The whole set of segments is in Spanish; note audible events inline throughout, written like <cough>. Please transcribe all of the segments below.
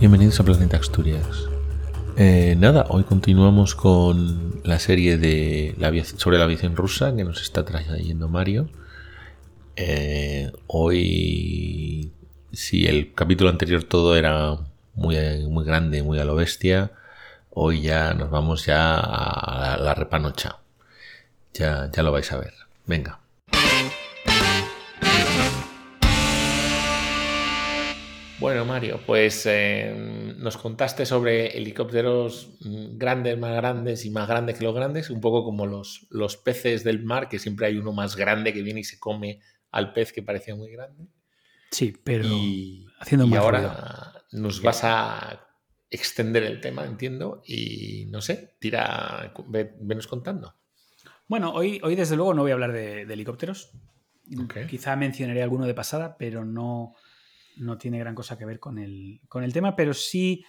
Bienvenidos a Planeta Asturias. Eh, nada, hoy continuamos con la serie de la sobre la aviación rusa que nos está trayendo Mario. Eh, hoy, si el capítulo anterior todo era muy, muy grande, muy a lo bestia, hoy ya nos vamos ya a la, repanocha. Ya, ya lo vais a ver. Venga. Bueno, Mario, pues eh, nos contaste sobre helicópteros grandes, más grandes y más grandes que los grandes, un poco como los, los peces del mar, que siempre hay uno más grande que viene y se come al pez que parecía muy grande. Sí, pero y, haciendo y ahora nos vas a extender el tema, entiendo, y no sé, tira, venos contando. Bueno, hoy, hoy desde luego no voy a hablar de, helicópteros. Quizá mencionaré alguno de pasada, pero no, no tiene gran cosa que ver con el, con el tema, pero sí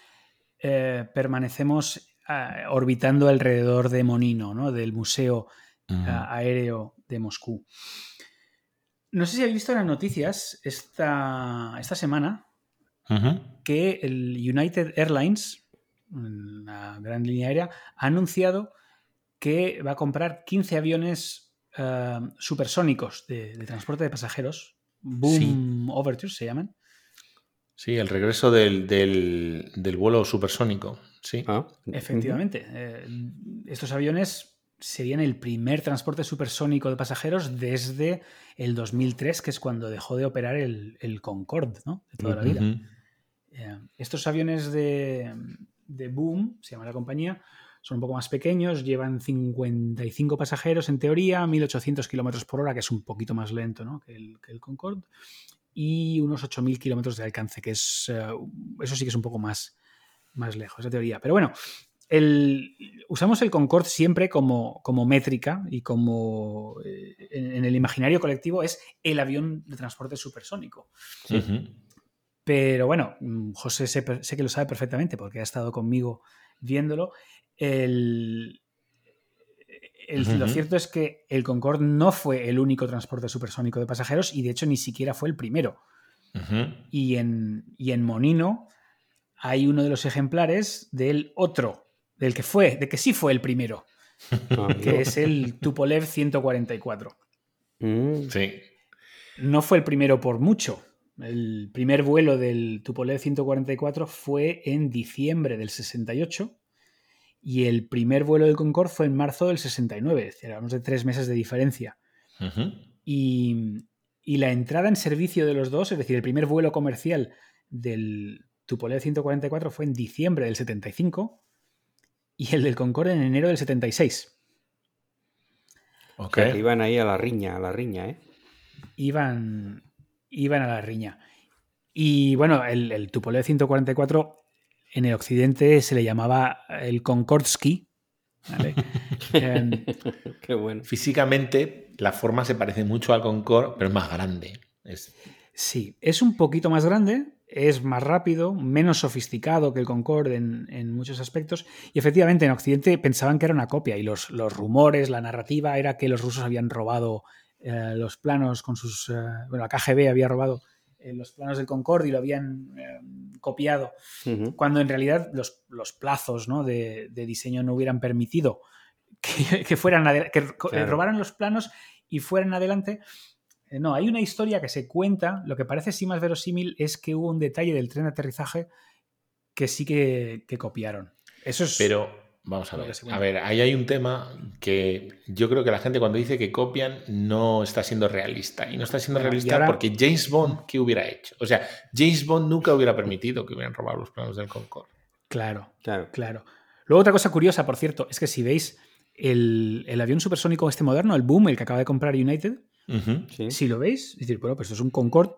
eh, permanecemos ah, orbitando alrededor de Monino, ¿no? del Museo ah, Aéreo de Moscú. No sé si habéis visto en las noticias esta, esta semana que el United Airlines, una gran línea aérea, ha anunciado que va a comprar 15 aviones ah, supersónicos de, transporte de pasajeros, Boom Overtures se llaman, Sí, el regreso del, vuelo supersónico. Sí. Ah, Efectivamente. Eh, estos aviones serían el primer transporte supersónico de pasajeros desde el 2003, que es cuando dejó de operar el, Concorde, ¿no? De toda la vida. Eh, estos aviones de, Boom, se llama la compañía, son un poco más pequeños, llevan 55 pasajeros en teoría, 1800 kilómetros por hora, que es un poquito más lento ¿no? que, el, que el Concorde, y unos 8.000 kilómetros de alcance, que es, eh, eso sí que es un poco más, más lejos, esa teoría. Pero bueno, el, usamos el Concorde siempre como, como métrica y como eh, en, el imaginario colectivo es el avión de transporte supersónico. Pero bueno, mm, José sé, que lo sabe perfectamente porque ha estado conmigo viéndolo. El, lo cierto es que el Concorde no fue el único transporte supersónico de pasajeros y de hecho ni siquiera fue el primero. y, en, en Monino hay uno de los ejemplares del otro, del que fue, de que sí fue el primero, ah, que es el Tupolev 144. Mm. Sí. No fue el primero por mucho. El primer vuelo del Tupolev 144 fue en diciembre del 68 y el primer vuelo del Concorde fue en marzo del 69, es decir, hablamos de tres meses de diferencia. y, la entrada en servicio de los dos, es decir, el primer vuelo comercial del Tupolev 144 fue en diciembre del 75 y el del Concorde en enero del 76. Okay. iban ahí a la riña, a la riña, ¿eh? Iban, iban a la riña. Y bueno, el, el Tupolev 144 en el occidente se le llamaba el Concordsky. <laughs> Em, Qué bueno. Físicamente, la forma se parece mucho al Concorde, pero es más grande. Sí, es un poquito más grande, es más rápido, menos sofisticado que el Concorde en, muchos aspectos. Y efectivamente, en Occidente pensaban que era una copia y los, rumores, la narrativa era que los rusos habían robado eh, los planos con sus. Eh, bueno, la KGB había robado los planos del Concorde y lo habían eh, copiado, cuando en realidad los, plazos de, diseño no hubieran permitido que, <laughs> fueran que robaran los planos y fueran adelante. Eh, no, hay una historia que se cuenta, lo que parece sí más verosímil es que hubo un detalle del tren de aterrizaje que sí que, copiaron. Eso es... Pero Vamos a ver. A ver, ahí hay un tema que yo creo que la gente cuando dice que copian no está siendo realista. Y no está siendo realista porque James Bond, ¿qué hubiera hecho? O sea, James Bond nunca hubiera permitido que hubieran robado los planos del Concorde. Claro, claro, claro. Luego otra cosa curiosa, por cierto, es que si veis el, avión supersónico este moderno, el Boom, el que acaba de comprar United, si lo veis, es decir, bueno, pues esto es un Concorde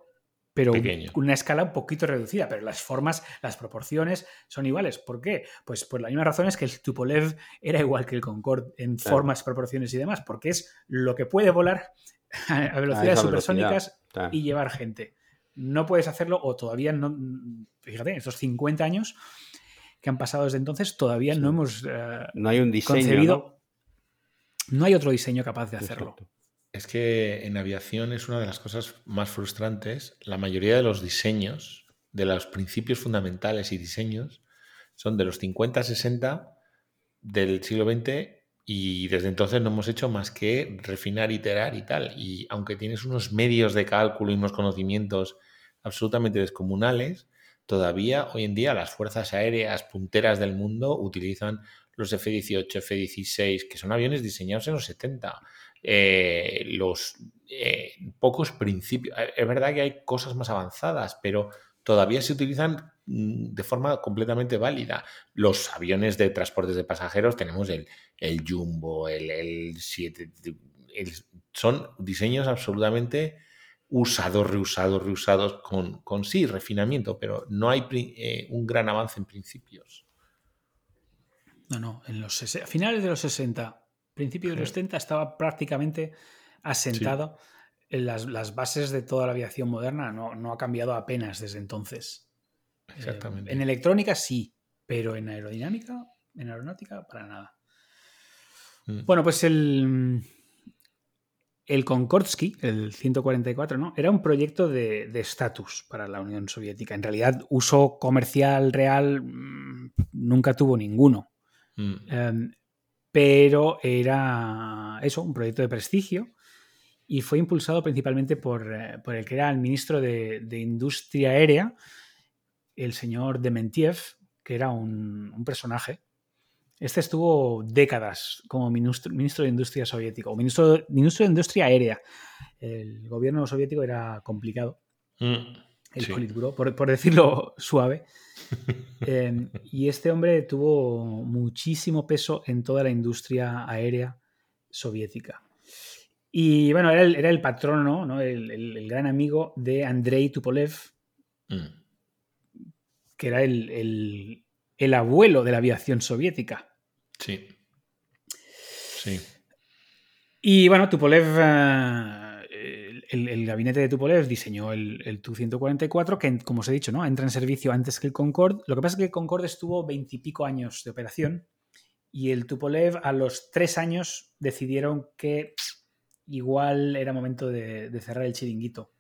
pero con una escala un poquito reducida, pero las formas, las proporciones son iguales. ¿Por qué? Pues por la misma razón es que el Tupolev era igual que el Concorde en formas, proporciones y demás, porque es lo que puede volar <laughs> a velocidades supersónicas y llevar gente. No puedes hacerlo, o todavía no, fíjate, en estos 50 años que han pasado desde entonces, todavía no hemos eh, no hay un diseño, concebido. ¿no? hay otro diseño capaz de hacerlo. Es que en aviación es una de las cosas más frustrantes. La mayoría de los diseños de los principios fundamentales y diseños son de los 50-60 del siglo XX y desde entonces no hemos hecho más que refinar, iterar y tal. Y aunque tienes unos medios de cálculo y unos conocimientos absolutamente descomunales, todavía hoy en día las fuerzas aéreas punteras del mundo utilizan los F-18, F-16, que son aviones diseñados en los 70. Eh, los eh, pocos principios. Es verdad que hay cosas más avanzadas, pero todavía se utilizan mm, de forma completamente válida. Los aviones de transportes de pasajeros tenemos el, el Jumbo, el, el 7, son diseños absolutamente usados, reusados, reusados, con, con sí, refinamiento, pero no hay eh, un gran avance en principios. No, no, en los a finales de los 60, principios de los 70 estaba prácticamente asentado las, bases de toda la aviación moderna no, ha cambiado apenas desde entonces. Exactamente. en electrónica sí, pero en aerodinámica, en aeronáutica, para nada. Mm. Bueno, pues el, el Konkordsky, el 144, ¿no? era un proyecto de estatus para la Unión Soviética. En realidad, uso comercial real mm, nunca tuvo ninguno. Mm. Em, pero era eso, un proyecto de prestigio y fue impulsado principalmente por, eh, el que era el ministro de, Industria Aérea, el señor Dementiev, que era un, personaje. Este estuvo décadas como ministro, ministro de Industria soviético, o ministro, ministro de Industria Aérea. El gobierno soviético era complicado. Mm, el Politburo, por, decirlo <laughs> suave. Em, y este hombre tuvo muchísimo peso en toda la industria aérea soviética. Y bueno, era el, era el patrono, ¿no? el, gran amigo de Andrei Tupolev, mm. que era el, abuelo de la aviación soviética. Sí. Sí. Y bueno, Tupolev, eh, el, gabinete de Tupolev diseñó el, Tu-144, que como os he dicho, ¿no? entra en servicio antes que el Concorde. Lo que pasa es que el Concorde estuvo veintipico años de operación y el Tupolev a los tres años decidieron que igual era momento de, cerrar el chiringuito.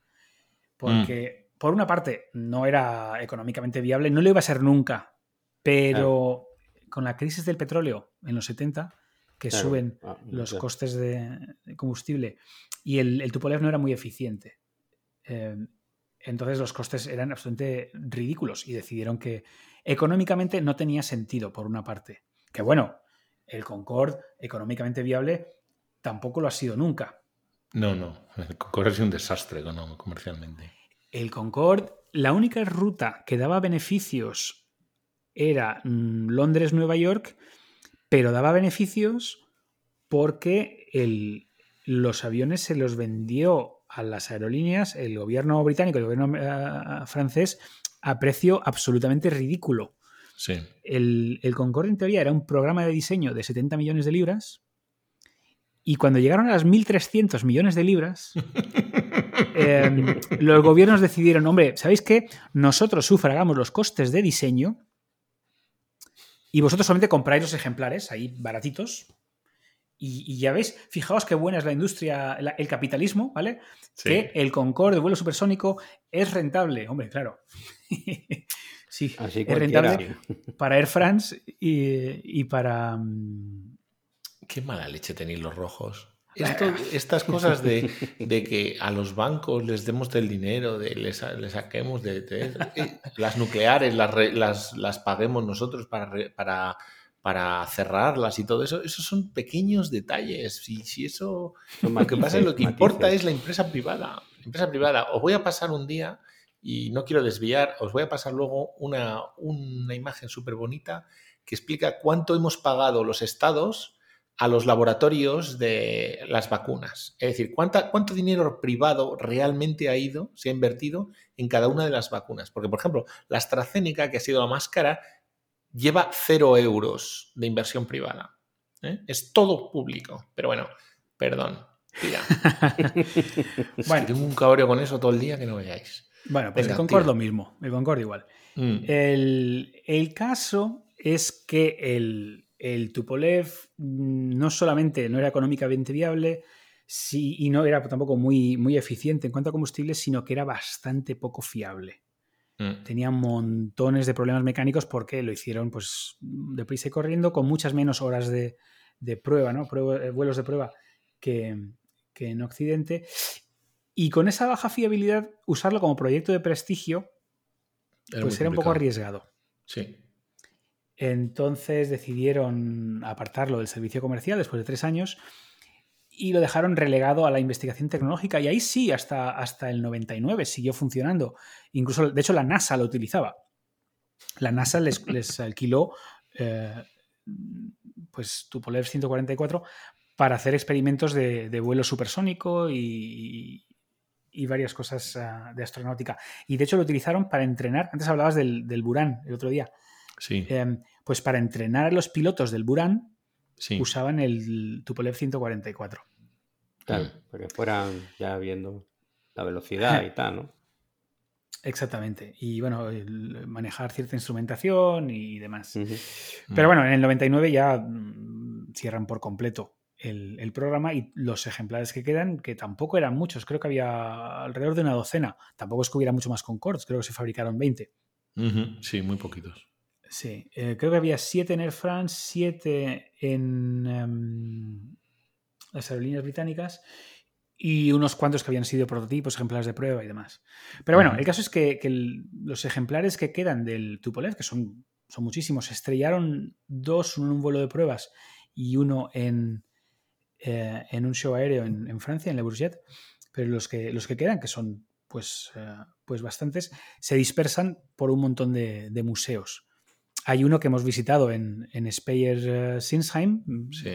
Porque, mm. por una parte, no era económicamente viable, no lo iba a ser nunca, pero con la crisis del petróleo en los 70, que suben ah, los costes de, combustible, y el, el, Tupolev no era muy eficiente. Eh, entonces los costes eran absolutamente ridículos y decidieron que económicamente no tenía sentido, por una parte. Que bueno, el Concorde, económicamente viable, tampoco lo ha sido nunca. No, no. El Concorde es un desastre comercialmente. El Concorde, la única ruta que daba beneficios era mm, Londres-Nueva York, pero daba beneficios porque los aviones se los vendió a las aerolíneas, el gobierno británico, el gobierno eh, francés, a precio absolutamente ridículo. Sí. El, el Concorde, en teoría, era un programa de diseño de 70 millones de libras y cuando llegaron a las 1.300 millones de libras, <laughs> em, los gobiernos decidieron, hombre, ¿sabéis qué? Nosotros sufragamos los costes de diseño y vosotros solamente compráis los ejemplares ahí baratitos. Y, ya veis, fijaos qué buena es la industria, el capitalismo, ¿vale? Que el Concorde, el vuelo supersónico, es rentable. Hombre, claro. <laughs> sí, es rentable para Air France y, para... Mm, Qué mala leche tenéis los rojos. Estas cosas <laughs> de, que a los bancos les demos del dinero, de les, saquemos de, eh, las nucleares, las, las, paguemos nosotros para, para, para, cerrarlas y todo eso, esos son pequeños detalles. Si, si eso lo que pasa es lo que importa es la empresa privada. empresa privada, os voy a pasar un día y no quiero desviar, os voy a pasar luego una, una imagen súper bonita que explica cuánto hemos pagado los estados a los laboratorios de las vacunas. Es decir, ¿cuánto dinero privado realmente ha ido, se ha invertido en cada una de las vacunas? Porque, por ejemplo, la AstraZeneca, que ha sido la más cara, lleva cero euros de inversión privada. ¿eh? Es todo público. Pero bueno, perdón. bueno, <laughs> tengo un cabreo con eso todo el día que no veáis. Bueno, pues el Concord lo mismo, el Concord igual. Mm. El, el caso es que el, el Tupolev mm, no solamente no era económicamente viable y no era tampoco muy, muy eficiente en cuanto a combustible, sino que era bastante poco fiable. Mm. Tenía montones de problemas mecánicos porque lo hicieron pues deprisa y corriendo, con muchas menos horas de, prueba, ¿no? Eh, vuelos de prueba que, en Occidente. Y con esa baja fiabilidad, usarlo como proyecto de prestigio, pues era un poco arriesgado. Sí. Entonces decidieron apartarlo del servicio comercial después de tres años y lo dejaron relegado a la investigación tecnológica. Y ahí sí, hasta, hasta el 99 siguió funcionando. Incluso, de hecho, la NASA lo utilizaba. La NASA les, <laughs> les alquiló eh, pues Tupolev 144 para hacer experimentos de, vuelo supersónico y, y varias cosas ah, de astronáutica. Y de hecho lo utilizaron para entrenar. Antes hablabas del, del Buran el otro día. Sí. Em, pues para entrenar a los pilotos del Buran, usaban el Tupolev 144. Claro, para que fueran ya viendo la velocidad y <laughs> tal, ¿no? Exactamente. Y bueno, manejar cierta instrumentación y demás. Pero bueno, en el 99 ya mm, cierran por completo el, programa y los ejemplares que quedan, que tampoco eran muchos, creo que había alrededor de una docena. Tampoco es que hubiera mucho más Concords, creo que se fabricaron 20. Sí, muy poquitos. Sí, eh, creo que había siete en Air France, siete en em, las aerolíneas británicas y unos cuantos que habían sido prototipos, ejemplares de prueba y demás. Pero bueno, el caso es que, los ejemplares que quedan del Tupolev, que son, son muchísimos, estrellaron dos, uno en un vuelo de pruebas y uno en, eh, en un show aéreo en, Francia, en Le Bourget, pero los que, los que quedan, que son pues, eh, pues bastantes, se dispersan por un montón de museos. Hay uno que hemos visitado en, en Speyer eh, Sinsheim,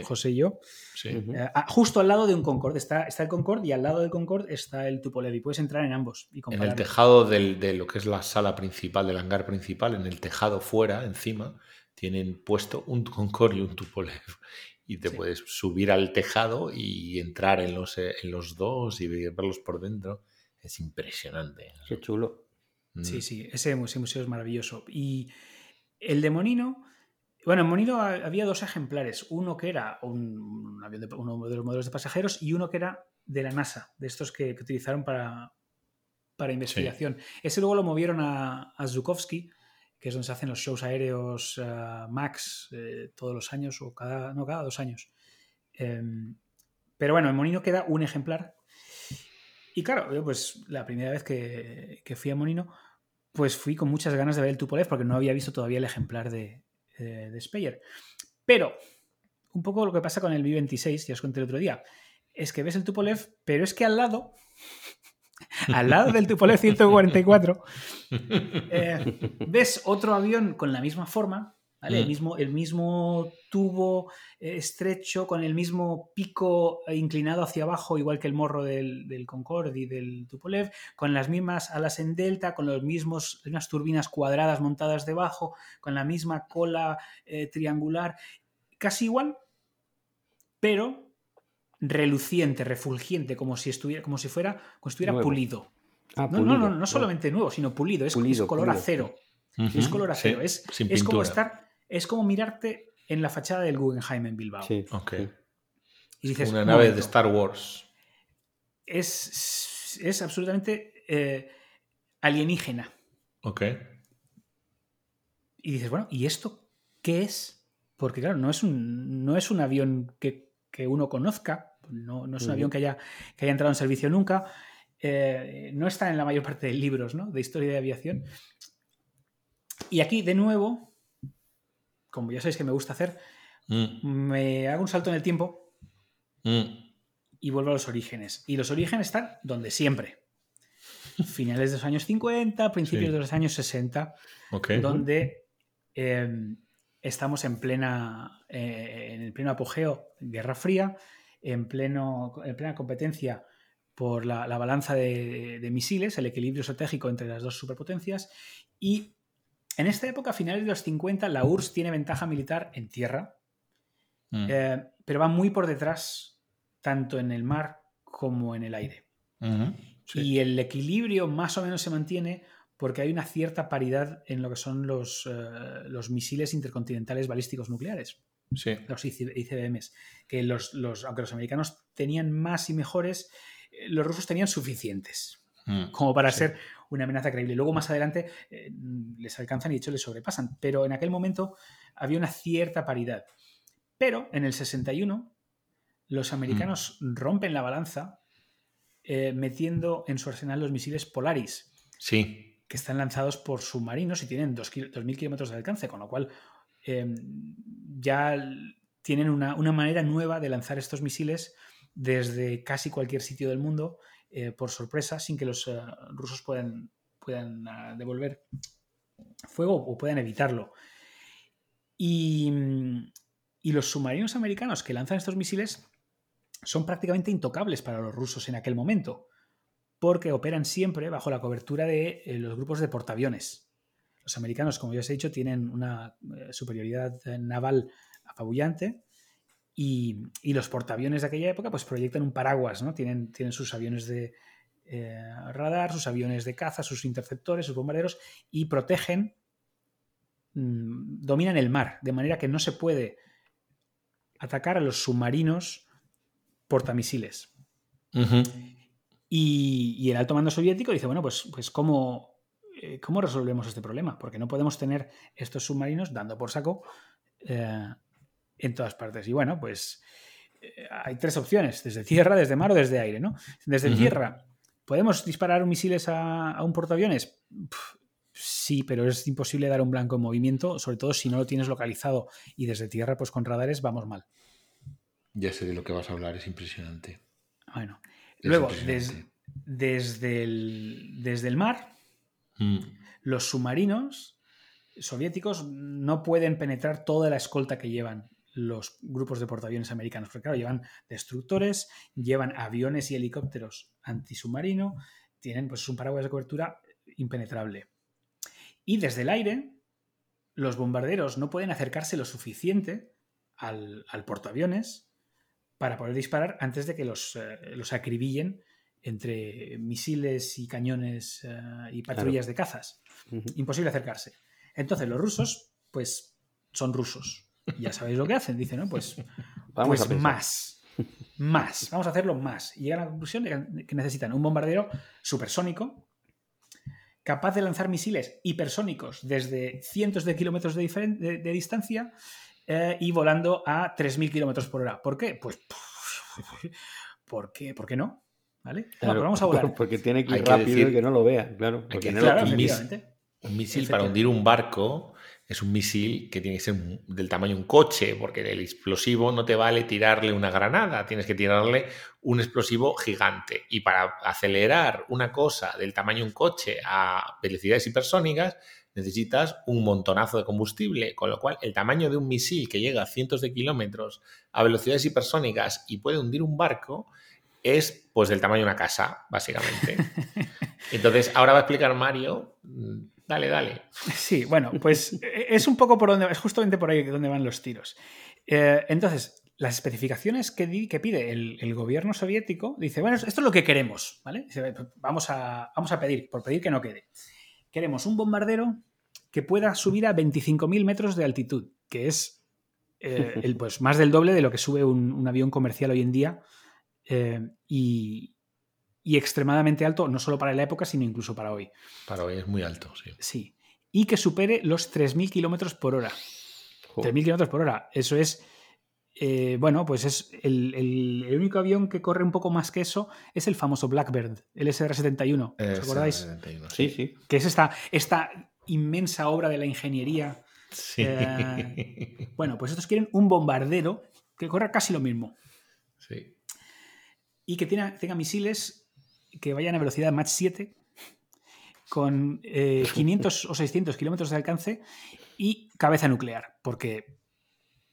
José y yo, eh, ah, justo al lado de un Concorde. Está, está el Concorde y al lado del Concorde está el Tupolev y puedes entrar en ambos. Y en el tejado de lo que es la sala principal, del hangar principal, en el tejado fuera, encima, tienen puesto un Concorde y un Tupolev. Y te puedes subir al tejado y entrar en los, eh, en los dos y verlos por dentro. Es impresionante. Qué chulo. Sí, mm. sí, ese museo es maravilloso. Y el de Monino, bueno, en Monino había dos ejemplares, uno que era un, avión de, uno de los modelos de pasajeros y uno que era de la NASA, de estos que, utilizaron para, para investigación. Ese luego lo movieron a, a Zhukovsky, que es donde se hacen los shows aéreos eh, MAX eh, todos los años, o cada, no, cada dos años. Em, pero bueno, en Monino queda un ejemplar. Y claro, yo pues la primera vez que, que fui a Monino, pues fui con muchas ganas de ver el Tupolev porque no había visto todavía el ejemplar de, de, Speyer. Pero, un poco lo que pasa con el Mi-26, ya os conté el otro día, es que ves el Tupolev, pero es que al lado, <laughs> al lado del Tupolev 144, <laughs> eh, ves otro avión con la misma forma, el, mm. mismo, el mismo tubo eh, estrecho con el mismo pico eh, inclinado hacia abajo, igual que el morro del, del Concorde y del Tupolev, con las mismas alas en delta, con los mismos, unas turbinas cuadradas montadas debajo, con la misma cola eh, triangular, casi igual, pero reluciente, refulgiente, como si estuviera, como si fuera, como estuviera pulido. Ah, no, no, no, no, solamente nuevo, sino pulido, es, color acero. Es color acero. es, es como estar es como mirarte en la fachada del Guggenheim en Bilbao. Sí. Ok. Y dices, Una nave de Star Wars. Es, es absolutamente eh, alienígena. Ok. Y dices, bueno, ¿y esto qué es? Porque claro, no es un, no es un avión que, uno conozca, no, es un avión que haya, que haya entrado en servicio nunca, eh, no está en la mayor parte de libros ¿no? de historia de aviación. Y aquí, de nuevo, como ya sabéis que me gusta hacer, mm. me hago un salto en el tiempo mm. y vuelvo a los orígenes. Y los orígenes están donde siempre. <laughs> Finales de los años 50, principios de los años 60, donde em, estamos en plena eh, en el pleno apogeo, Guerra Fría, en, pleno, en plena competencia por la, balanza de, de, misiles, el equilibrio estratégico entre las dos superpotencias, y en esta época, a finales de los 50, la URSS tiene ventaja militar en tierra, mm. eh, pero va muy por detrás, tanto en el mar como en el aire. Y el equilibrio más o menos se mantiene porque hay una cierta paridad en lo que son los, eh, los misiles intercontinentales balísticos nucleares. Los ICBMs. Que los, aunque los americanos tenían más y mejores, eh, los rusos tenían suficientes. Mm, como para ser una amenaza creíble. Luego más adelante eh, les alcanzan y de hecho les sobrepasan, pero en aquel momento había una cierta paridad. Pero en el 61 los americanos mm. rompen la balanza eh, metiendo en su arsenal los misiles Polaris. Sí. Que están lanzados por submarinos y tienen 2.000 kilómetros de alcance, con lo cual em, ya tienen una, manera nueva de lanzar estos misiles desde casi cualquier sitio del mundo eh, por sorpresa, sin que los eh, rusos puedan, puedan ah, devolver fuego o puedan evitarlo. Y, y los submarinos americanos que lanzan estos misiles son prácticamente intocables para los rusos en aquel momento, porque operan siempre bajo la cobertura de eh, los grupos de portaaviones. Los americanos, como ya os he dicho, tienen una superioridad naval apabullante y, los portaaviones de aquella época pues proyectan un paraguas, ¿no? Tienen, tienen sus aviones de radar, sus aviones de caza, sus interceptores, sus bombarderos y protegen, mm, dominan el mar, de manera que no se puede atacar a los submarinos portamisiles. y, el alto mando soviético dice, bueno, pues, pues ¿cómo, eh, ¿cómo resolvemos este problema? Porque no podemos tener estos submarinos dando por saco eh, en todas partes. Y bueno, pues eh, hay tres opciones, desde tierra, desde mar o desde aire, ¿no? Desde tierra, ¿podemos disparar misiles a, un portaaviones? sí, pero es imposible dar un blanco en movimiento, sobre todo si no lo tienes localizado. Y desde tierra, pues con radares vamos mal. Ya sé de lo que vas a hablar, es impresionante. Bueno, luego, desde, el, desde el mar, mm. los submarinos soviéticos no pueden penetrar toda la escolta que llevan los grupos de portaaviones americanos, porque claro, llevan destructores, llevan aviones y helicópteros antisubmarino, tienen pues un paraguas de cobertura impenetrable. Y desde el aire, los bombarderos no pueden acercarse lo suficiente al, al portaaviones para poder disparar antes de que los, eh, los acribillen entre misiles y cañones eh, y patrullas de cazas. Imposible acercarse. Entonces los rusos, pues, son rusos. Ya sabéis lo que hacen. Dicen, ¿no? Pues, <laughs> Vamos pues más. Más. Vamos a hacerlo más. Y llegan a la conclusión de que necesitan un bombardero supersónico capaz de lanzar misiles hipersónicos desde cientos de kilómetros de, de distancia eh, y volando a 3.000 kilómetros por hora. ¿Por qué? Pues, <laughs> ¿por qué, ¿por qué no? ¿Vale? vamos a volar. <laughs> Porque tiene que ir rápido y que no lo vea, claro. Porque un misil para hundir un barco es un misil que tiene que ser del tamaño de un coche, porque el explosivo no te vale tirarle una granada, tienes que tirarle un explosivo gigante. Y para acelerar una cosa del tamaño de un coche a velocidades hipersónicas, necesitas un montonazo de combustible, con lo cual el tamaño de un misil que llega a cientos de kilómetros a velocidades hipersónicas y puede hundir un barco es pues del tamaño de una casa, básicamente. <laughs> Entonces, ahora va a explicar Mario. Dale, dale. Sí, bueno, pues <laughs> e-, es un poco por donde, es justamente por ahí donde van los tiros. Eh, entonces, las especificaciones que, que pide el, gobierno soviético, dice, bueno, esto es lo que queremos, ¿vale? vamos, a, vamos a pedir, por pedir que no quede. Queremos un bombardero que pueda subir a 25.000 metros de altitud, que es eh, el, pues, más del doble de lo que sube un, avión comercial hoy en día eh, y, extremadamente alto, no solo para la época, sino incluso para hoy. Para hoy es muy alto, sí. Sí. Y que supere los 3.000 kilómetros por hora. 3.000 kilómetros por hora. Eso es eh, bueno, pues es el, único avión que corre un poco más que eso es el famoso Blackbird, el SR-71. ¿Os acordáis? sí, sí. Que es esta, esta inmensa obra de la ingeniería. Eh, bueno, pues estos quieren un bombardero que corra casi lo mismo. Sí. Y que tenga, tenga misiles que vayan a velocidad Mach 7 con 500 eh, <laughs> o 600 kilómetros de alcance y cabeza nuclear, porque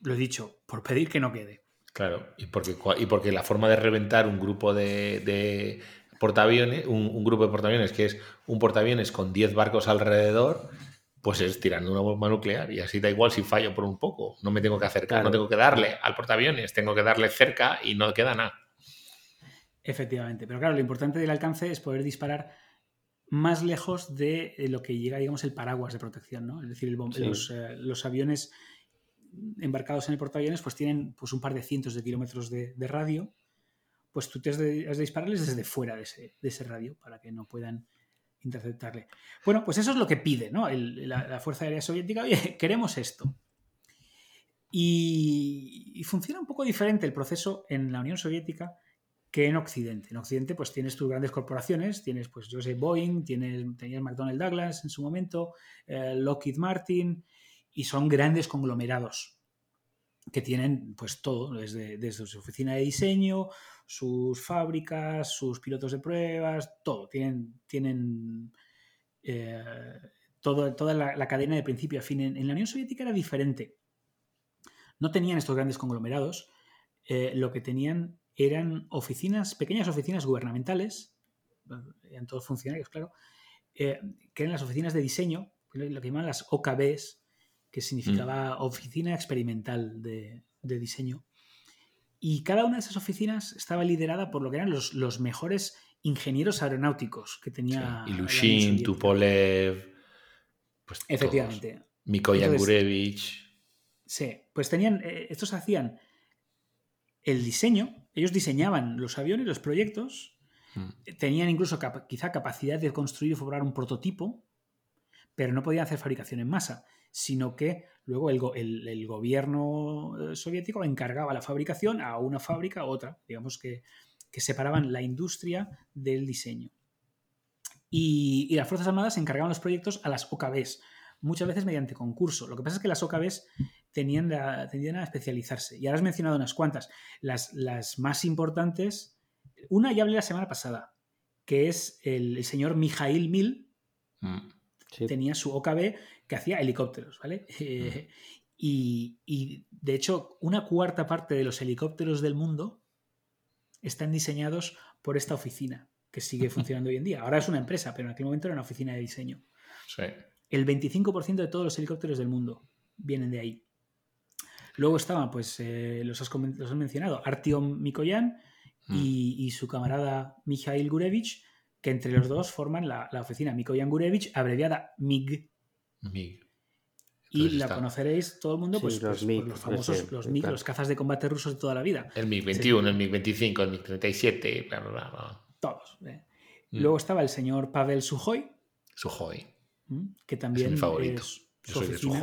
lo he dicho, por pedir que no quede. Claro, y porque, y porque la forma de reventar un grupo de, portaaviones, un, grupo de portaaviones que es un portaaviones con 10 barcos alrededor, pues es tirando una bomba nuclear y así da igual si fallo por un poco. No me tengo que acercar, no tengo que darle al portaaviones, tengo que darle cerca y no queda nada. Efectivamente, pero claro, lo importante del alcance es poder disparar más lejos de lo que llega, digamos, el paraguas de protección, ¿no? Es decir, los, eh, los aviones embarcados en el portaaviones pues tienen pues un par de cientos de kilómetros de, radio, pues tú te has de, dispararles desde fuera de ese, radio para que no puedan interceptarle. Bueno, pues eso es lo que pide ¿no? la, Fuerza Aérea Soviética. Oye, queremos esto. Y, funciona un poco diferente el proceso en la Unión Soviética que en Occidente. En Occidente, pues tienes tus grandes corporaciones, tienes, pues, yo sé, Boeing, tienes, tenías McDonnell Douglas en su momento, eh, Lockheed Martin, y son grandes conglomerados que tienen, pues, todo, desde, desde su oficina de diseño, sus fábricas, sus pilotos de pruebas, todo. Tienen, tienen eh, toda la, cadena de principio a fin. En, la Unión Soviética era diferente. No tenían estos grandes conglomerados. Eh, lo que tenían eran oficinas, pequeñas oficinas gubernamentales, eran todos funcionarios, claro, eh, que eran las oficinas de diseño, lo que llaman las OKBs, que significaba mm. Oficina Experimental de, de Diseño y cada una de esas oficinas estaba liderada por lo que eran los, mejores ingenieros aeronáuticos que tenía. Sí. Ilushin, Tupolev. Pues Efectivamente. Mikoyan Gurevich. Sí, pues tenían. Eh, estos hacían el diseño, ellos diseñaban los aviones, los proyectos, hmm. tenían incluso quizá capacidad de construir y formular un prototipo, pero no podían hacer fabricación en masa, sino que Luego el, gobierno eh, soviético encargaba la fabricación a una fábrica a otra, digamos que, separaban la industria del diseño. Y, las Fuerzas Armadas encargaban los proyectos a las OKBs, muchas veces mediante concurso. Lo que pasa es que las OKBs tenían tendían a especializarse. Y ahora has mencionado unas cuantas. Las, las más importantes, una ya hablé la semana pasada, que es el, señor Mijail Mil. Mm. Tenía su OKB que hacía helicópteros, ¿vale? <laughs> Eh, y, de hecho, una cuarta parte de los helicópteros del mundo están diseñados por esta oficina, que sigue <laughs> funcionando hoy en día. Ahora es una empresa, pero en aquel momento era una oficina de diseño. Sí. El 25% de todos los helicópteros del mundo vienen de ahí. Luego estaban, pues, eh, los, has, mencionado, Artyom Mikoyan mm. y, su camarada Mikhail Gurevich, que entre los dos forman la, la oficina Mikoyan Gurevich, abreviada MIG. Y la conoceréis todo el mundo pues, pues por los famosos los MiG, los cazas de combate rusos de toda la vida. El MiG-21, el MiG-25, el MiG-37, bla, bla, bla. Todos. ¿eh? Mm. Luego estaba el señor Pavel Sujoy. Sujoy. Que también es mi favorito. su oficina,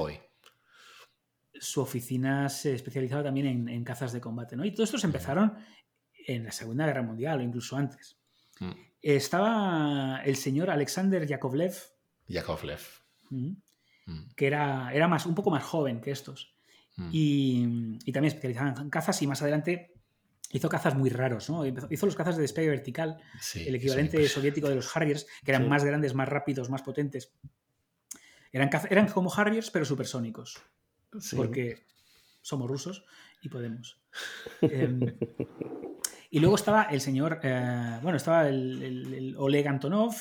Su oficina se especializaba también en, cazas de combate. ¿no? Y todos estos empezaron en la Segunda Guerra Mundial o incluso antes. Mm. Estaba el señor Alexander Yakovlev. Yakovlev. Mm. que era, era más, un poco más joven que estos. Mm. Y, también especializado en cazas y más adelante hizo cazas muy raros, ¿no? Hizo los cazas de despegue vertical, el equivalente soviético de los Harriers, que eran más grandes, más rápidos, más potentes. Eran, eran como Harriers, pero supersónicos. Porque somos rusos y podemos. Em, y luego estaba el señor, eh, bueno, estaba el Oleg Antonov,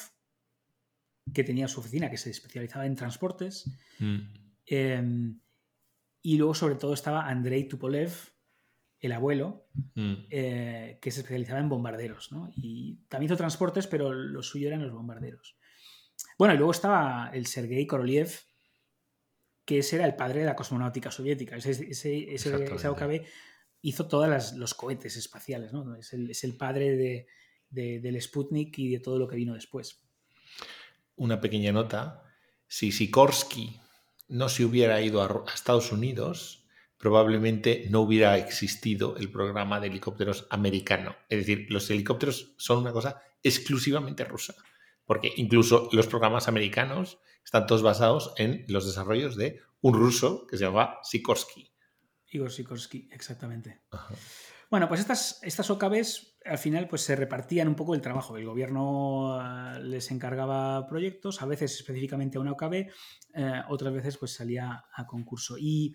que tenía su oficina, que se especializaba en transportes. Mm. Em, y luego, sobre todo, estaba Andrei Tupolev, el abuelo, mm. eh, que se especializaba en bombarderos. ¿no? Y también hizo transportes, pero lo suyo eran los bombarderos. Bueno, y luego estaba el Sergei Korolev, que ese era el padre de la cosmonáutica soviética. Ese, ese, ese, OKB hizo todos los cohetes espaciales. ¿no? Es, el, padre del Sputnik y de todo lo que vino después una pequeña nota, si Sikorsky no se hubiera ido a, Estados Unidos, probablemente no hubiera existido el programa de helicópteros americano. Es decir, los helicópteros son una cosa exclusivamente rusa, porque incluso los programas americanos están todos basados en los desarrollos de un ruso que se llamaba Sikorsky. Igor Sikorsky, exactamente. Bueno, pues estas, estas OKBs al final pues se repartían un poco el trabajo. El gobierno eh, les encargaba proyectos, a veces específicamente a una OKB, eh, otras veces pues salía a concurso. Y,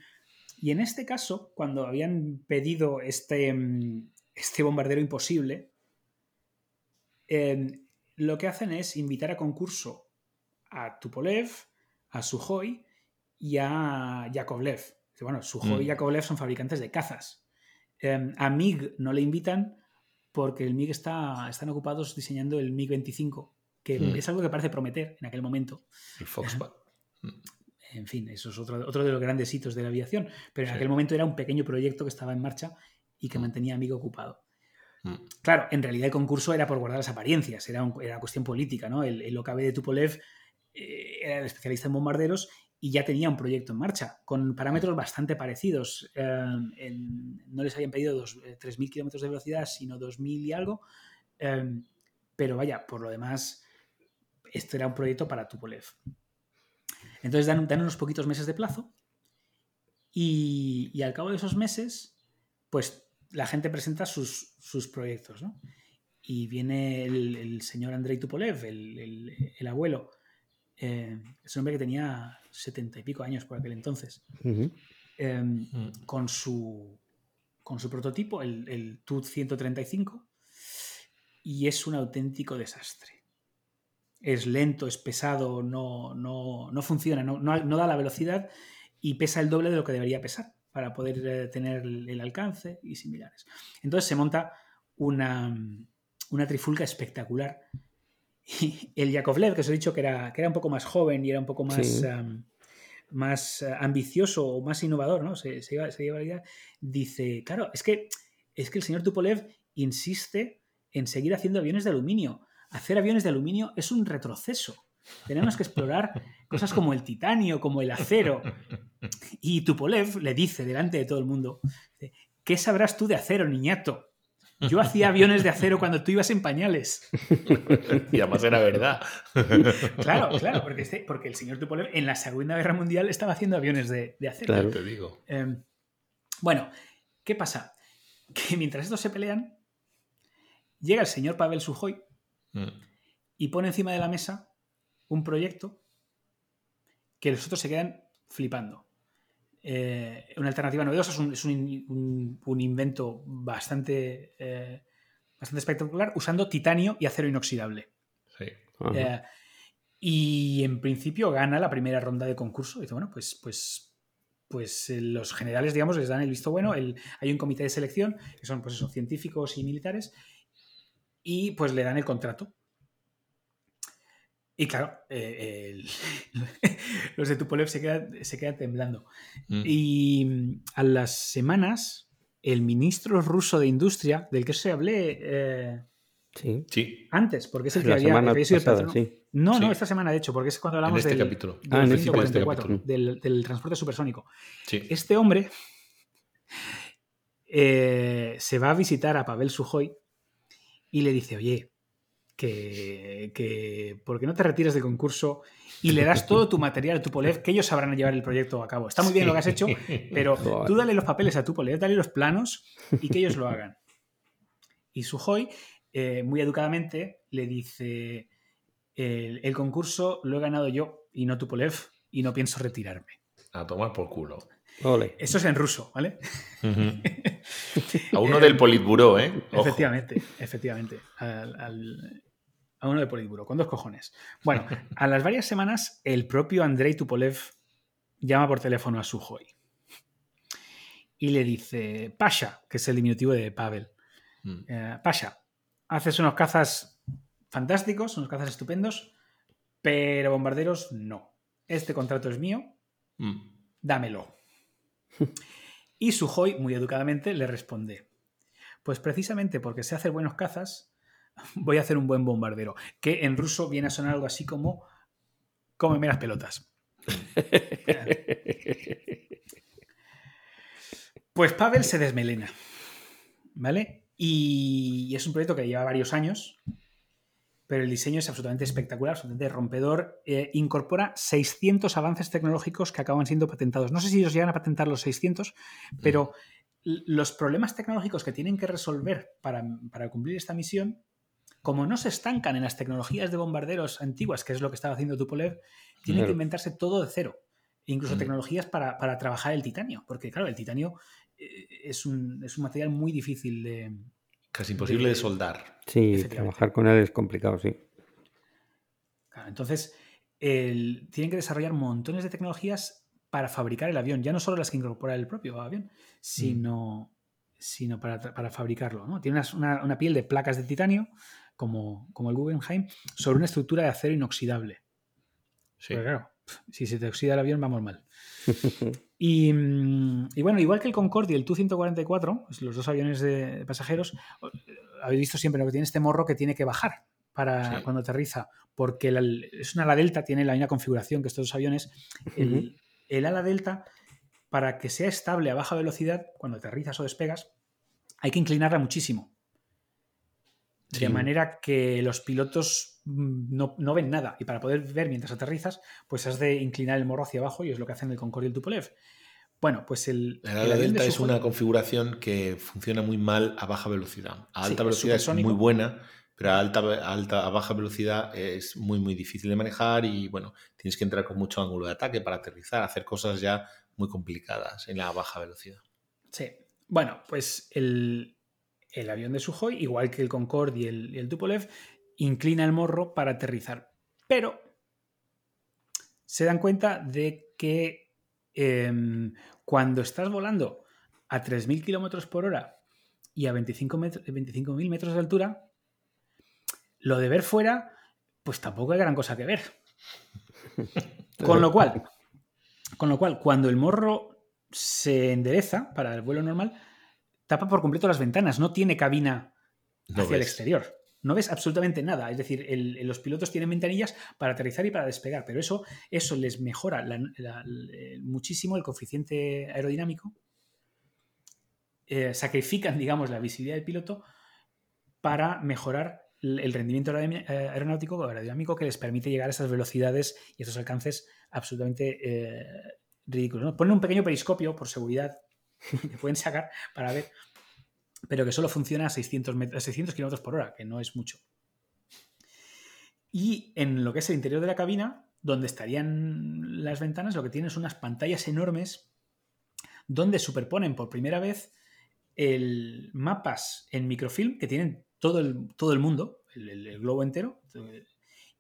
en este caso, cuando habían pedido este, mm, este bombardero imposible, em, lo que hacen es invitar a concurso a Tupolev, a Sujoy y a Yakovlev. Bueno, Sujoy y mm. Yakovlev son fabricantes de cazas. Em, a MiG no le invitan porque el MiG está, están ocupados diseñando el MiG-25, que hmm. es algo que parece prometer en aquel momento. El Foxbat. En fin, eso es otro, otro, de los grandes hitos de la aviación, pero en aquel momento era un pequeño proyecto que estaba en marcha y que mantenía a MiG ocupado. Mm. Claro, en realidad el concurso era por guardar las apariencias, era, un- era cuestión política, ¿no? El, el OKB de Tupolev eh, era el especialista en bombarderos y ya tenía un proyecto en marcha, con parámetros bastante parecidos. Eh, en- no les habían pedido dos- eh, 3.000 kilómetros de velocidad, sino 2.000 y algo. Eh, pero vaya, por lo demás, esto era un proyecto para Tupolev. Entonces dan, dan unos poquitos meses de plazo y, y al cabo de esos meses, pues la gente presenta sus, sus proyectos, ¿no? Y viene el, el señor Andrei Tupolev, el, el- el abuelo. eh, es un hombre que tenía setenta y pico años por aquel entonces. Eh, Mm. con, su, con su prototipo, el, el TUT 135, y es un auténtico desastre. Es lento, es pesado, no, no, no funciona, no, no- no da la velocidad y pesa el doble de lo que debería pesar para poder eh, tener el, el alcance y similares. Entonces se monta una, una trifulca espectacular. <laughs> Y el Yakovlev, que os he dicho que era, que era un poco más joven y era un poco más, Sí. más eh, ambicioso o más innovador, ¿no? Se, se iba, se iba a la dice, claro, es que, es que el señor Tupolev insiste en seguir haciendo aviones de aluminio. Hacer aviones de aluminio es un retroceso. Tenemos que explorar cosas como el titanio, como el acero. Y Tupolev le dice delante de todo el mundo, ¿qué sabrás tú de acero, niñato? Yo hacía aviones de acero cuando tú ibas en pañales. Y además era verdad. Claro, claro, porque, este- porque el señor Tupolev en la Segunda Guerra Mundial estaba haciendo aviones de, de acero. Claro. Te digo. Eh, bueno, ¿qué pasa? Que mientras estos se pelean, llega el señor Pavel Sujoy Mm. y pone encima de la mesa un proyecto que los otros se quedan flipando. Eh, una alternativa novedosa es un, es un- un- un invento bastante, eh, bastante espectacular usando titanio y acero inoxidable. Sí. Eh, y en principio gana la primera ronda de concurso. Dice, bueno, pues, pues, pues los generales, digamos, les dan el visto bueno. El- hay un comité de selección, que son, pues eso, científicos y militares, y pues le dan el contrato. Y claro, eh, el- <laughs> los de Tupolev se quedan, se quedan temblando. Mm. Y mm, a las semanas, el ministro ruso de Industria, del que os hablé eh, Sí. Sí, antes, porque es el que La había, semana había sido el pasada, sí. No, no, esta semana de hecho, porque es cuando en hablamos este del, capítulo. del Ah, en este 144, capítulo. del, del transporte supersónico. Sí. Este hombre eh, se va a visitar a Pavel Sujoy y le dice, oye, que, que ¿por qué no te retiras del concurso y le das todo tu <laughs> material a Tupolev, que ellos sabrán llevar el proyecto a cabo? Está muy bien lo que has hecho, pero <laughs> Joder. tú dale los papeles a Tupolev, dale los planos y que ellos lo hagan. Y Sujoy, eh, muy educadamente, le dice, el, el concurso lo he ganado yo y no Tupolev y no pienso retirarme. A tomar por culo. Ole. Eso es en ruso, ¿vale? <laughs> A uno del Politburó, ¿eh? Ojo. Efectivamente, efectivamente. Al- al- a uno de Politburo, con dos cojones. Bueno, <laughs> a las varias semanas, el propio Andrei Tupolev llama por teléfono a Sujoy y le dice: Pasha, que es el diminutivo de Pavel. Mm. eh, Pasha, haces unos cazas fantásticos, unos cazas estupendos, pero bombarderos no. Este contrato es mío, Mm. dámelo. <laughs> Y Sujoy, muy educadamente, le responde: Pues precisamente porque sé hacer buenos cazas, voy a hacer un buen bombardero. Que en ruso viene a sonar algo así como: Cómeme las pelotas. Pues Pavel se desmelena. ¿Vale? Y es un proyecto que lleva varios años, pero el diseño es absolutamente espectacular, absolutamente rompedor. Eh, incorpora 600 avances tecnológicos que acaban siendo patentados. No sé si ellos llegan a patentar los 600, pero l- los problemas tecnológicos que tienen que resolver para, para cumplir esta misión, como no se estancan en las tecnologías de bombarderos antiguas, que es lo que estaba haciendo Tupolev, tienen Claro. que inventarse todo de cero. Incluso Mm. tecnologías para, para trabajar el titanio, porque claro, el titanio eh, es un, es un material muy difícil de, Casi imposible de soldar. Sí, trabajar con él es complicado, sí. Claro, entonces, el- tienen que desarrollar montones de tecnologías para fabricar el avión, ya no solo las que incorpora el propio avión, sino, sino para, para fabricarlo. ¿no? Tiene una, una piel de placas de titanio, como, como el Guggenheim, sobre una estructura de acero inoxidable. Sí. Pero claro, si se te oxida el avión, vamos mal. <laughs> Y, mm, y, bueno, igual que el Concorde y el Tu-144, pues los dos aviones de pasajeros, habéis visto siempre lo que tiene este morro que tiene que bajar para cuando aterriza, porque es una ala delta, tiene la misma configuración que estos dos aviones. El, el ala delta, para que sea estable a baja velocidad, cuando aterrizas o despegas, hay que inclinarla muchísimo. De manera que los pilotos mm, no, ven nada. Y para poder ver mientras aterrizas, pues has de inclinar el morro hacia abajo y es lo que hacen el Concorde y el Tupolev. Bueno, pues el. El ala delta es una configuración que funciona muy mal a baja velocidad. A alta velocidad es muy buena, pero a alta, alta, a baja velocidad es muy, muy difícil de manejar y bueno, tienes que entrar con mucho ángulo de ataque para aterrizar, hacer cosas ya muy complicadas en la baja velocidad. Sí. Bueno, pues el, el avión de Sukhoi, igual que el Concorde y el, Tupolev, inclina el morro para aterrizar. Pero se dan cuenta de que em, cuando estás volando a 3.000 km por hora y a 25.000 metros de altura, lo de ver fuera, pues tampoco hay gran cosa que ver. <laughs> Con lo cual, con lo cual, cuando el morro se endereza para el vuelo normal, tapa por completo las ventanas, no tiene cabina hacia el exterior. No ves absolutamente nada. Es decir, los pilotos tienen ventanillas para aterrizar y para despegar, pero eso, eso les mejora muchísimo el coeficiente aerodinámico. Eh, sacrifican, <laughs> digamos, la visibilidad del piloto para mejorar el rendimiento eh, aeronáutico aerodinámico que les permite llegar a esas velocidades y estos alcances absolutamente eh, ridículos. Ponen un pequeño periscopio por seguridad <laughs> que pueden sacar para ver, pero que solo funciona a 600, metros, 600 km por hora, que no es mucho. Y en lo que es el interior de la cabina, donde estarían las ventanas, lo que tienen son unas pantallas enormes donde superponen por primera vez el mapas en microfilm que tienen todo el, todo el mundo, el, globo entero,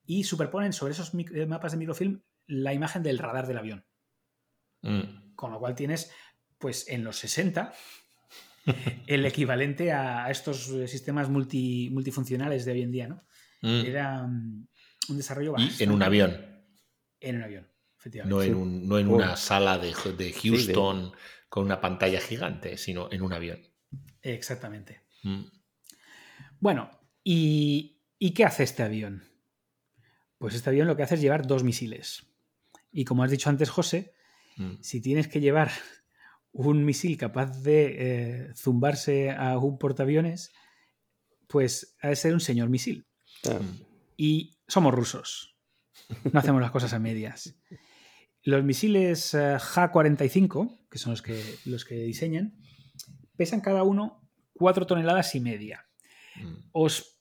y superponen sobre esos eh, mapas de microfilm la imagen del radar del avión. Mm. Con lo cual tienes pues en los 60 el equivalente a estos sistemas multifuncionales de hoy en día, ¿no? Mm. Era mm, un desarrollo bastante... en un avión. En un avión, efectivamente. No en, no en una sala de, de Houston con una pantalla gigante, sino en un avión. Exactamente. Mm. Bueno, ¿y, ¿y qué hace este avión? Pues este avión lo que hace es llevar dos misiles. Y como has dicho antes, José, si tienes que llevar un misil capaz de eh, zumbarse a un portaaviones, pues ha de ser un señor misil. Y somos rusos. No hacemos las cosas a medias. Los misiles eh, Ja-45, que son los que, los que diseñan, pesan cada uno cuatro toneladas y media. Mm. Os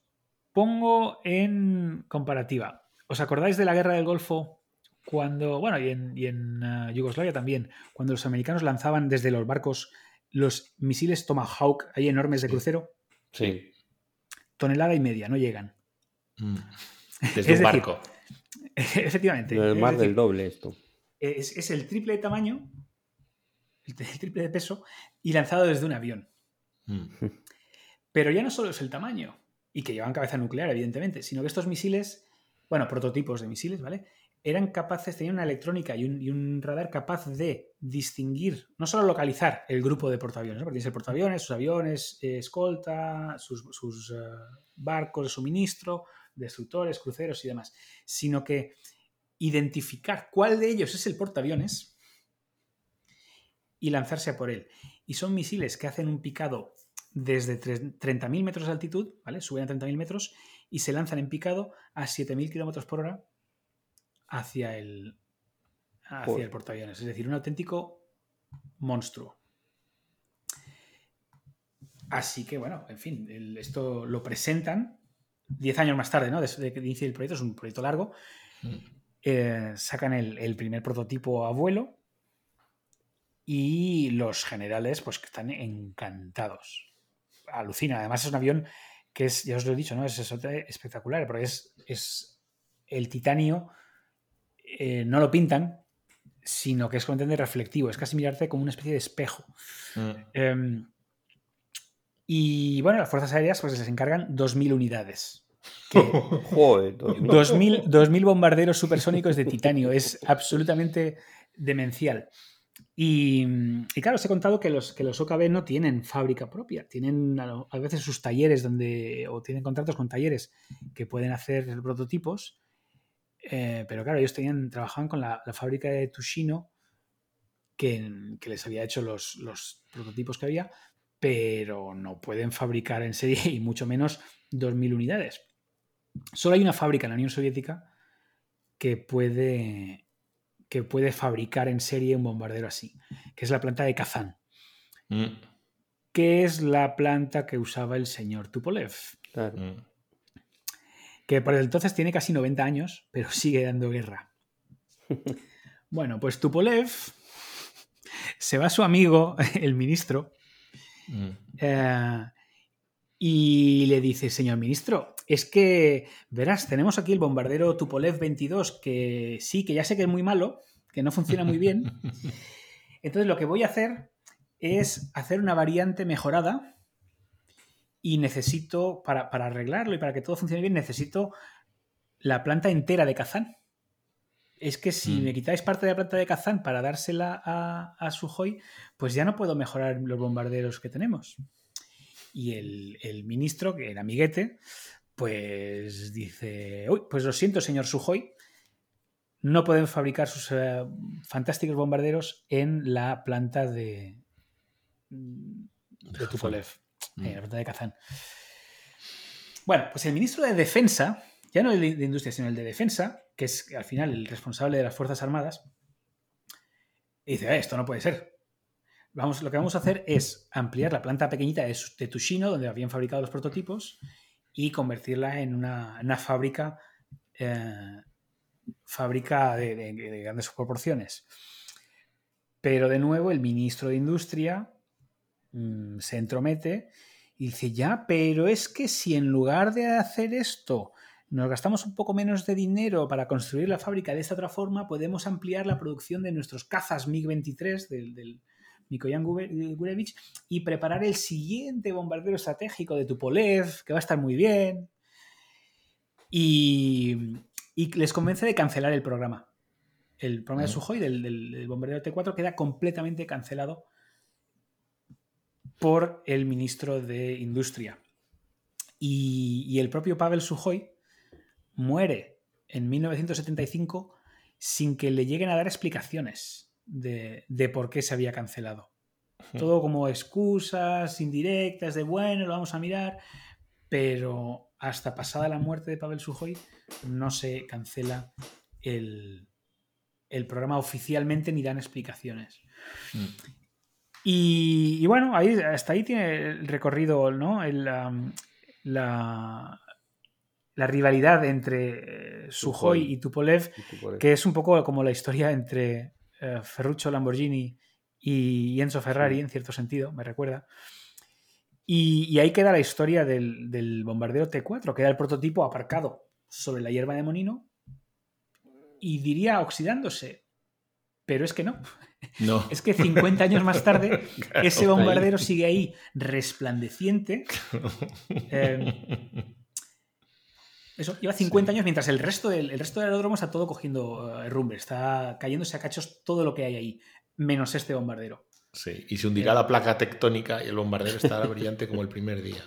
pongo en comparativa. ¿Os acordáis de la guerra del Golfo cuando, bueno, y en, uh, Yugoslavia también, cuando los americanos lanzaban desde los barcos los misiles Tomahawk, ahí enormes de crucero. Sí. Tonelada y media, no llegan. Mm. <laughs> Desde un barco. <laughs> efectivamente. Es más del doble esto. Es, el triple de tamaño, el, triple de peso, y lanzado desde un avión. Mm. Pero ya no solo es el tamaño, y que llevan cabeza nuclear, evidentemente, sino que estos misiles, bueno, prototipos de misiles, ¿vale? Eran capaces, tenían una electrónica y un, radar capaz de distinguir, no solo localizar el grupo de portaaviones, porque tienes el portaaviones, sus aviones, eh, escolta, sus, eh, barcos de suministro, destructores, cruceros y demás, sino que identificar cuál de ellos es el portaaviones y lanzarse a por él. Y son misiles que hacen un picado desde 30.000 metros de altitud, ¿vale? Suben a 30.000 metros y se lanzan en picado a 7.000 kilómetros por hora hacia el, hacia el portaaviones. Es decir, un auténtico monstruo. Así que, bueno, en fin, esto lo presentan diez años más tarde, ¿no? Desde que inicia el proyecto, es un proyecto largo. Mm. Eh, sacan el, primer prototipo a vuelo y los generales, pues que están encantados. Alucina. Además, es un avión que es, ya os lo he dicho, ¿no? Es, espectacular, porque es, es el titanio eh, no lo pintan, sino que es completamente reflectivo, es casi mirarte como una especie de espejo. Mm. Em, y bueno, las fuerzas aéreas pues les encargan 2.000 unidades. <laughs> Joder, 2.000 bombarderos supersónicos de titanio, es absolutamente demencial. Y, y, claro, os he contado que los, que los OKB no tienen fábrica propia, tienen a, a, veces sus talleres donde, o tienen contratos con talleres que pueden hacer prototipos, eh, pero claro, ellos tenían, trabajaban con la, la fábrica de Tushino que, que les había hecho los, los, prototipos que había, pero no pueden fabricar en serie <laughs> y mucho menos 2.000 unidades. Solo hay una fábrica en la Unión Soviética que puede, que puede fabricar en serie un bombardero así, que es la planta de Kazán, mm. que es la planta que usaba el señor Tupolev. Claro. Mm. Que por entonces tiene casi 90 años, pero sigue dando guerra. <laughs> bueno, pues Tupolev se va su amigo, el ministro, mm. eh, y le dice, señor ministro, es que, verás, tenemos aquí el bombardero Tupolev 22, que sí, que ya sé que es muy malo, que no funciona muy bien. <laughs> Entonces lo que voy a hacer es hacer una variante mejorada y necesito, para, para arreglarlo y para que todo funcione bien, necesito la planta entera de Kazán. Es que si mm. me quitáis parte de la planta de Kazán para dársela a, a Sujoy, pues ya no puedo mejorar los bombarderos que tenemos. Y el, el ministro, que era amiguete, pues dice, uy, pues lo siento, señor Sujoy, no pueden fabricar sus uh, fantásticos bombarderos en la planta de, de Tupolev, mm. la planta de Kazán. Bueno, pues el ministro de Defensa, ya no el de Industria, sino el de Defensa, que es al final el responsable de las Fuerzas Armadas, dice, eh, esto no puede ser. Vamos, lo que vamos a hacer es ampliar la planta pequeñita de, de Tushino, donde habían fabricado los prototipos, y convertirla en una, una fábrica, eh, fábrica de, de, de, grandes proporciones. Pero de nuevo el ministro de Industria mmm, se entromete y dice, ya, pero es que si en lugar de hacer esto nos gastamos un poco menos de dinero para construir la fábrica de esta otra forma, podemos ampliar la producción de nuestros cazas MiG-23 del, del Mikoyan Gurevich y preparar el siguiente bombardero estratégico de Tupolev, que va a estar muy bien. Y, y les convence de cancelar el programa. El programa de Sujoy del, del, del, bombardero T4 queda completamente cancelado por el ministro de Industria. Y, y el propio Pavel Sujoy muere en 1975 sin que le lleguen a dar explicaciones de, de por qué se había cancelado. Todo como excusas indirectas de bueno, lo vamos a mirar, pero hasta pasada la muerte de Pavel Sujoy no se cancela el, el programa oficialmente ni dan explicaciones. Mm. Y, y, bueno, ahí, hasta ahí tiene el recorrido, ¿no? El, um, la, la, rivalidad entre eh, Sujoy y Tupolev, y Tupolev, que es un poco como la historia entre eh, Ferruccio Lamborghini y Enzo Ferrari, sí. en cierto sentido, me recuerda. Y, y ahí queda la historia del, del, bombardero T4, queda el prototipo aparcado sobre la hierba de Monino y diría oxidándose, pero es que no. No. <laughs> Es que 50 años más tarde, <laughs> claro, ese bombardero ahí. sigue ahí resplandeciente. Eh, eso lleva 50 años mientras el resto del, el resto del aeródromo está todo cogiendo uh, rumbe, está cayéndose a cachos todo lo que hay ahí, menos este bombardero. Sí, y se hundirá eh, la placa tectónica y el bombardero estará brillante como el primer día.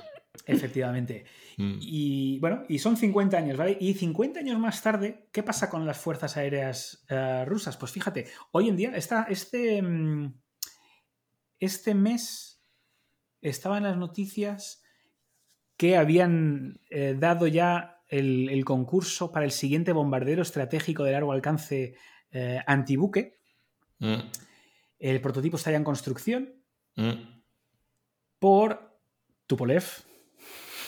Efectivamente. Mm. Y bueno, y son 50 años, ¿vale? Y 50 años más tarde, ¿qué pasa con las fuerzas aéreas uh, rusas? Pues fíjate, hoy en día, esta, este, mm, este mes estaba en las noticias que habían eh, dado ya el, el, concurso para el siguiente bombardero estratégico de largo alcance eh, antibuque. Mm. El prototipo está ya en construcción mm. por Tupolev,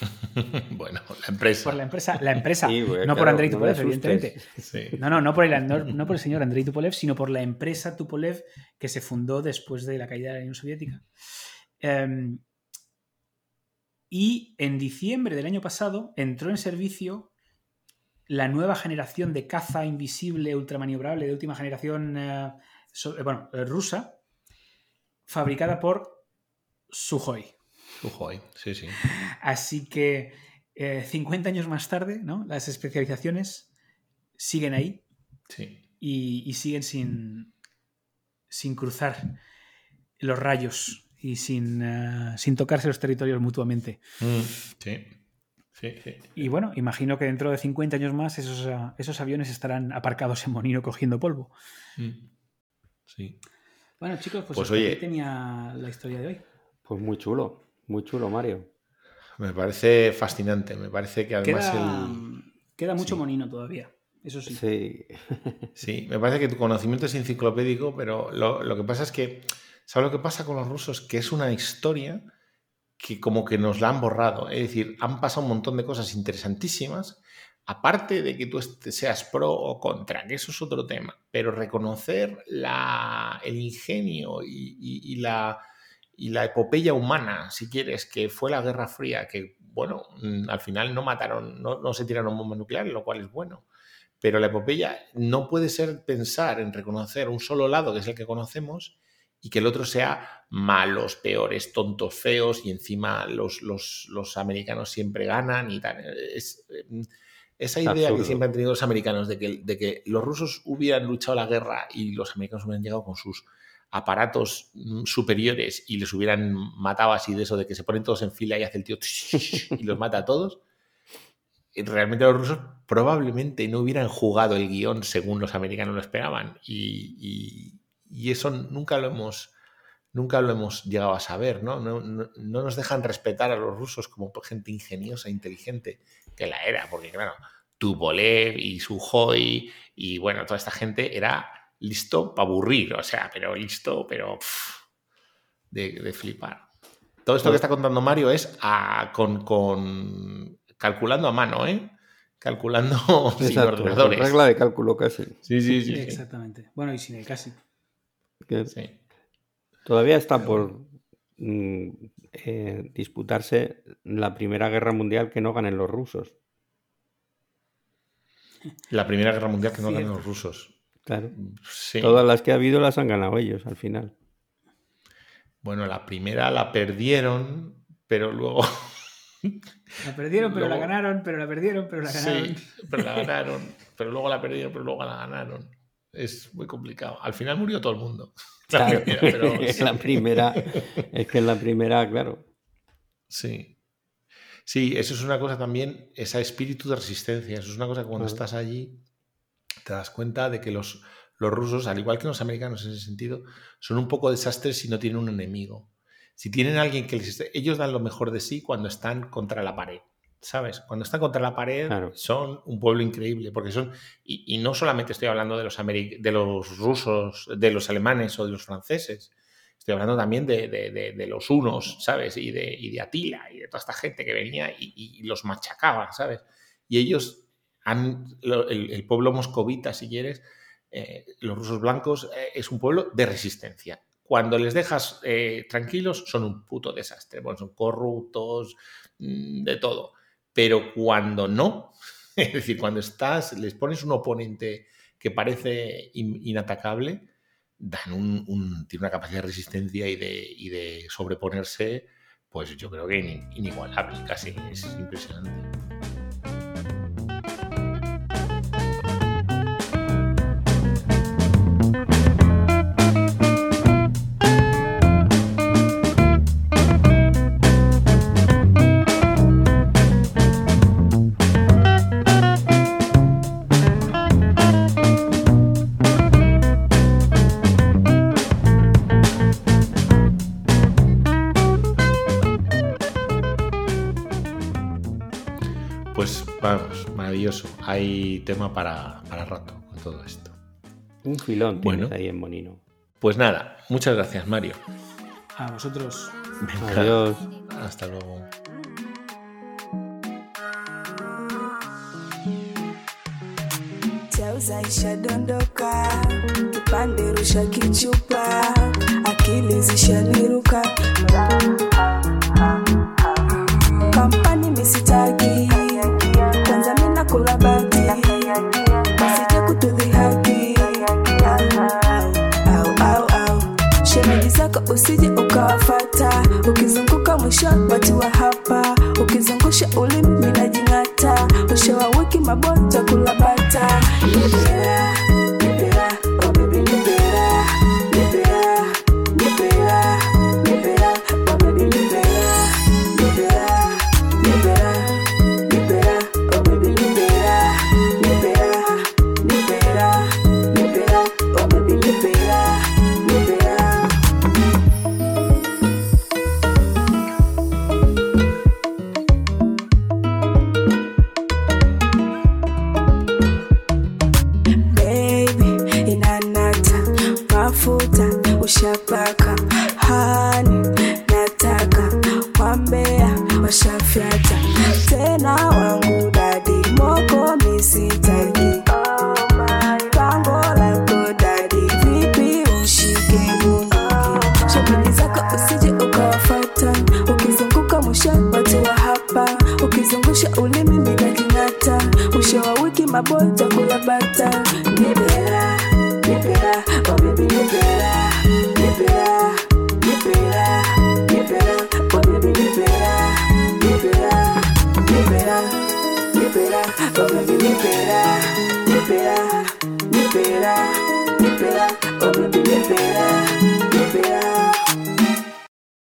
<laughs> bueno, la empresa. Por la empresa, la empresa. <laughs> Sí, no claro, por Andrei Tupolev, no evidentemente. Sí. No, no, no por, el, no, no por, el, señor Andrei Tupolev, sino por la empresa Tupolev que se fundó después de la caída de la Unión Soviética. Um, y en diciembre del año pasado entró en servicio la nueva generación de caza invisible ultramaniobrable de última generación, uh, so, bueno, rusa, fabricada por Sukhoi. Sí, sí. Así que eh, 50 años más tarde, ¿no? Las especializaciones siguen ahí. Sí. Y, y siguen sin, sin cruzar los rayos y sin, eh, sin tocarse los territorios mutuamente. Mm, sí. Sí, sí. Y bueno, imagino que dentro de 50 años más esos, eh, esos aviones estarán aparcados en Monino cogiendo polvo. Mm. Sí. Bueno, chicos, pues, Pues aquí tenía la historia de hoy. Pues muy chulo, muy chulo, Mario. Me parece fascinante. Me parece que además Queda, el. queda mucho sí. monino todavía. Eso sí. Sí. Sí, me parece que tu conocimiento es enciclopédico, pero lo, lo que pasa es que, ¿sabes lo que pasa con los rusos? Que es una historia que como que nos la han borrado. Es decir, han pasado un montón de cosas interesantísimas, aparte de que tú seas pro o contra, que eso es otro tema, pero reconocer la, el ingenio y, y- y la, y la epopeya humana, si quieres, que fue la Guerra Fría, que, bueno, mm, al final no mataron, no, no se tiraron bombas nucleares, lo cual es bueno. Pero la epopeya no puede ser pensar en reconocer un solo lado, que es el que conocemos, y que el otro sea malos, peores, tontos, feos, y encima los, los, los americanos siempre ganan y tal. Es, eh, esa idea que siempre han tenido los americanos de que, de que los rusos hubieran luchado la guerra y los americanos hubieran llegado con sus aparatos mm, superiores y les hubieran matado así de eso de que se ponen todos en fila y hace el tío <laughs> y los mata a todos. Y Realmente los rusos probablemente no hubieran jugado el guion según los americanos lo esperaban y, eso nunca lo hemos nunca lo hemos llegado a saber, ¿no? No, no- no nos dejan respetar a los rusos como gente ingeniosa, inteligente, que la era, porque claro, Tupolev y Sujoy y bueno, toda esta gente era listo para aburrir, o sea, pero listo, pero pff, de, de flipar. Todo esto que está contando Mario es a- con, con- calculando a mano, ¿eh? Calculando <laughs> sin Exacto, con ordenadores. regla de cálculo casi. Sí, sí, sí. sí. Exactamente. Bueno, y sin el casi. Sí. Todavía está Pero por mm, eh, disputarse la Primera Guerra Mundial que no ganen los rusos. La Primera Guerra Mundial que no ganan Cierto. los rusos. Claro. Sí. Todas las que ha habido las han ganado ellos al final. Bueno, la primera la perdieron, pero luego. <laughs> La perdieron, pero la ganaron, pero la perdieron, pero la ganaron. Sí, <laughs> pero la ganaron. Pero luego la perdieron, pero luego la ganaron. Es muy complicado. Al final murió todo el mundo. <laughs> La Claro. primera, pero Es la primera, es que en la primera, claro. Sí. Sí, eso es una cosa también, ese espíritu de resistencia. Eso es una cosa que cuando estás allí te das cuenta de que los, los rusos, al igual que los americanos en ese sentido, son un poco desastres si no tienen un enemigo. Si tienen alguien que les... Ellos dan lo mejor de sí cuando están contra la pared. ¿Sabes? Cuando están contra la pared Claro. son un pueblo increíble, porque son, y, y no solamente estoy hablando de los, de los rusos, de los alemanes o de los franceses, estoy hablando también de, de- de- de los unos, ¿sabes? Y de, y de Atila y de toda esta gente que venía y, y los machacaba, ¿sabes? Y ellos han, el, pueblo moscovita, si quieres, eh, los rusos blancos, eh, es un pueblo de resistencia. Cuando les dejas eh, tranquilos, son un puto desastre. Bueno, son corruptos, mm, de todo. Pero cuando no, <laughs> es decir, cuando estás, les pones un oponente que parece in- inatacable, dan un, una capacidad de resistencia y de, y de sobreponerse, pues yo creo que in- inigualable, casi es impresionante. Hay tema para, para rato con todo esto. Un filón tienes Bueno. ahí en Monino. Pues nada, muchas gracias, Mario. A vosotros. Venga, Adiós. Hasta luego. Chauza ishadondoka, kipande rusha kichupa, akili zishaniruka. Kampani misitaki, Shemeji usije ukawafata, ukizunguka mwisho watu wa hapa, ukizungusha ulimi minajing'ata, ushewawiki wa wiki mabota kula bata.